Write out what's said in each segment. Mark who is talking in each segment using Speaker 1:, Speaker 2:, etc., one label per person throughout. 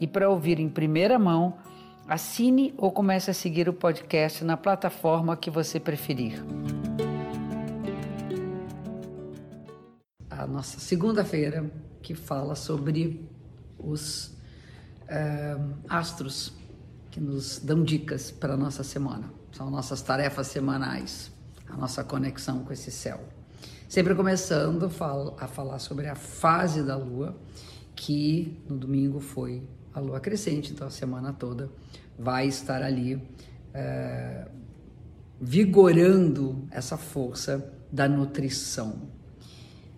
Speaker 1: e para ouvir em primeira mão, assine ou comece a seguir o podcast na plataforma que você preferir. A nossa segunda-feira que fala sobre os uh, astros que nos dão dicas para a nossa semana. São nossas tarefas semanais, a nossa conexão com esse céu. Sempre começando a falar sobre a fase da lua, que no domingo foi a lua crescente, então a semana toda vai estar ali é, vigorando essa força da nutrição.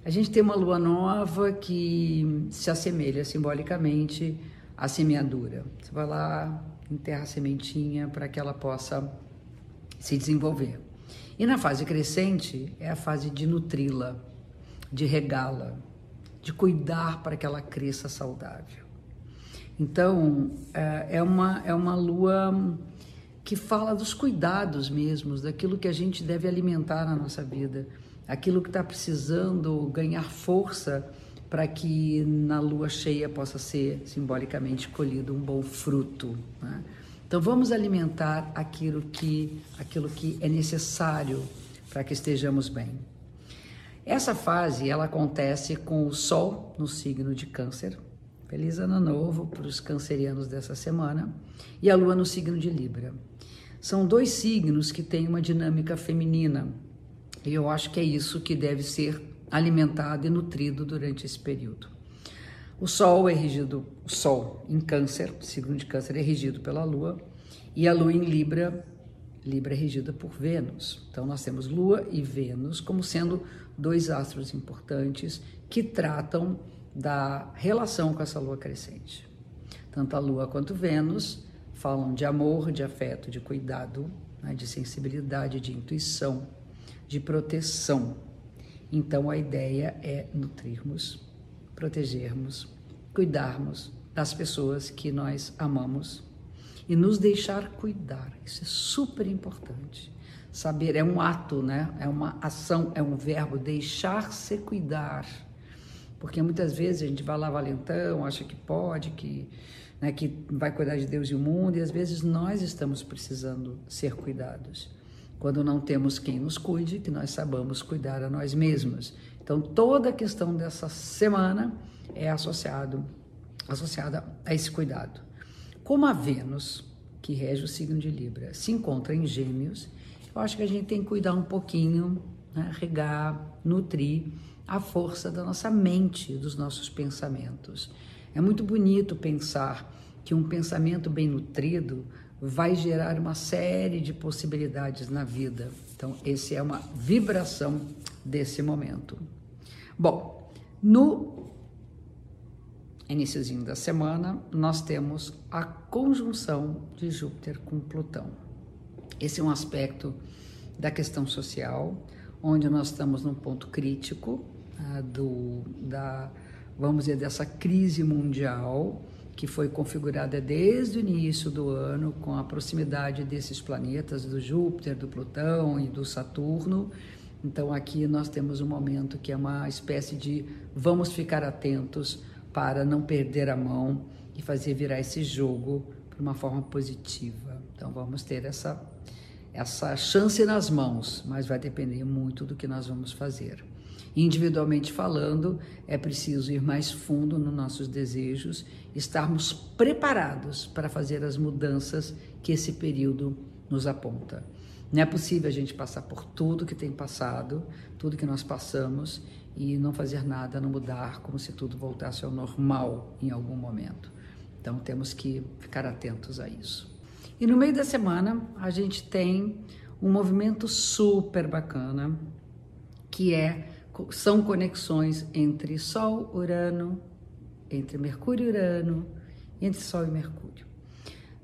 Speaker 1: A gente tem uma lua nova que se assemelha simbolicamente à semeadura. Você vai lá, enterra a sementinha para que ela possa se desenvolver. E na fase crescente é a fase de nutri-la, de regá-la, de cuidar para que ela cresça saudável. Então, é, é uma, é uma lua que fala dos cuidados mesmos, daquilo que a gente deve alimentar na nossa vida, aquilo que está precisando ganhar força para que na lua cheia possa ser simbolicamente colhido um bom fruto. Né? Então vamos alimentar aquilo que, aquilo que é necessário para que estejamos bem. Essa fase ela acontece com o Sol no signo de Câncer. Feliz ano novo para os cancerianos dessa semana e a Lua no signo de Libra. São dois signos que têm uma dinâmica feminina e eu acho que é isso que deve ser alimentado e nutrido durante esse período. O Sol é regido, o Sol em Câncer, signo de Câncer é regido pela Lua, e a Lua em Libra, Libra é regida por Vênus. Então nós temos Lua e Vênus como sendo dois astros importantes que tratam da relação com essa Lua crescente. Tanto a Lua quanto Vênus falam de amor, de afeto, de cuidado, né, de sensibilidade, de intuição, de proteção. Então a ideia é nutrirmos protegermos, cuidarmos das pessoas que nós amamos e nos deixar cuidar. Isso é super importante. Saber é um ato, né? É uma ação, é um verbo deixar-se cuidar. Porque muitas vezes a gente vai lá valentão, acha que pode, que, né, que vai cuidar de Deus e o mundo, e às vezes nós estamos precisando ser cuidados. Quando não temos quem nos cuide, que nós sabamos cuidar a nós mesmos. Então, toda a questão dessa semana é associado, associada a esse cuidado. Como a Vênus, que rege o signo de Libra, se encontra em Gêmeos, eu acho que a gente tem que cuidar um pouquinho, né? regar, nutrir a força da nossa mente, dos nossos pensamentos. É muito bonito pensar que um pensamento bem nutrido vai gerar uma série de possibilidades na vida. Então, esse é uma vibração desse momento. Bom, no iníciozinho da semana, nós temos a conjunção de Júpiter com Plutão. Esse é um aspecto da questão social, onde nós estamos num ponto crítico ah, do, da, vamos dizer, dessa crise mundial que foi configurada desde o início do ano com a proximidade desses planetas, do Júpiter, do Plutão e do Saturno. Então aqui nós temos um momento que é uma espécie de vamos ficar atentos para não perder a mão e fazer virar esse jogo para uma forma positiva. Então vamos ter essa essa chance nas mãos, mas vai depender muito do que nós vamos fazer. Individualmente falando, é preciso ir mais fundo nos nossos desejos, estarmos preparados para fazer as mudanças que esse período nos aponta. Não é possível a gente passar por tudo que tem passado, tudo que nós passamos e não fazer nada, não mudar, como se tudo voltasse ao normal em algum momento. Então temos que ficar atentos a isso. E no meio da semana a gente tem um movimento super bacana que é são conexões entre Sol, Urano, entre Mercúrio e Urano entre Sol e Mercúrio.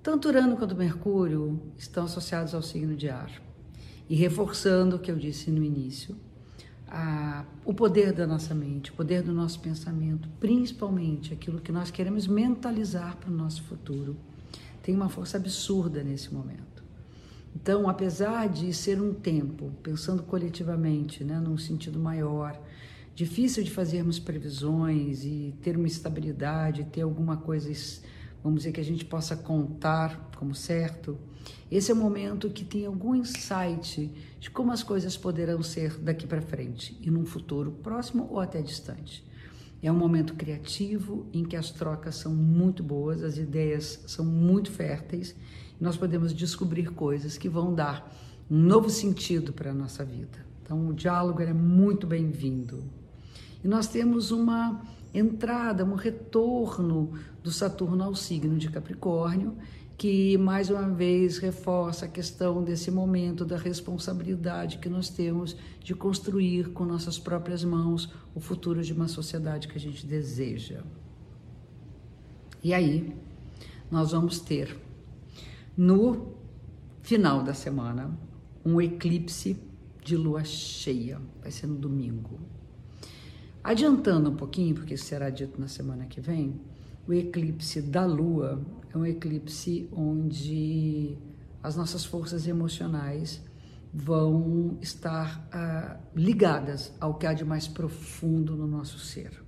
Speaker 1: Tanto Urano quanto Mercúrio estão associados ao signo de ar. E reforçando o que eu disse no início, a, o poder da nossa mente, o poder do nosso pensamento, principalmente aquilo que nós queremos mentalizar para o nosso futuro, tem uma força absurda nesse momento. Então, apesar de ser um tempo, pensando coletivamente, né, num sentido maior, difícil de fazermos previsões e ter uma estabilidade, ter alguma coisa, vamos dizer, que a gente possa contar como certo, esse é o momento que tem algum insight de como as coisas poderão ser daqui para frente e num futuro próximo ou até distante. É um momento criativo em que as trocas são muito boas, as ideias são muito férteis e nós podemos descobrir coisas que vão dar um novo sentido para a nossa vida. Então, o diálogo é muito bem-vindo. E nós temos uma entrada, um retorno do Saturno ao signo de Capricórnio, que mais uma vez reforça a questão desse momento da responsabilidade que nós temos de construir com nossas próprias mãos o futuro de uma sociedade que a gente deseja. E aí, nós vamos ter no final da semana um eclipse de lua cheia, vai ser no domingo. Adiantando um pouquinho, porque será dito na semana que vem, o eclipse da Lua é um eclipse onde as nossas forças emocionais vão estar ah, ligadas ao que há de mais profundo no nosso ser.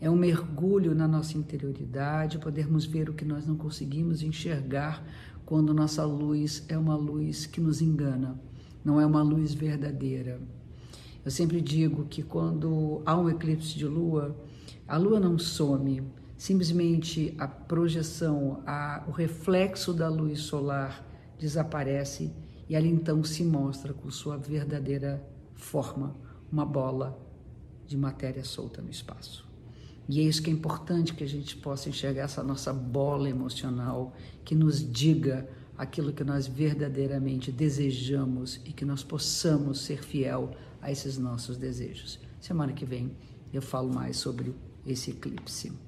Speaker 1: É um mergulho na nossa interioridade, podermos ver o que nós não conseguimos enxergar quando nossa luz é uma luz que nos engana, não é uma luz verdadeira. Eu sempre digo que quando há um eclipse de lua, a lua não some, simplesmente a projeção, a, o reflexo da luz solar desaparece e ali então se mostra com sua verdadeira forma, uma bola de matéria solta no espaço. E é isso que é importante que a gente possa enxergar essa nossa bola emocional que nos diga aquilo que nós verdadeiramente desejamos e que nós possamos ser fiel a esses nossos desejos. Semana que vem eu falo mais sobre esse eclipse.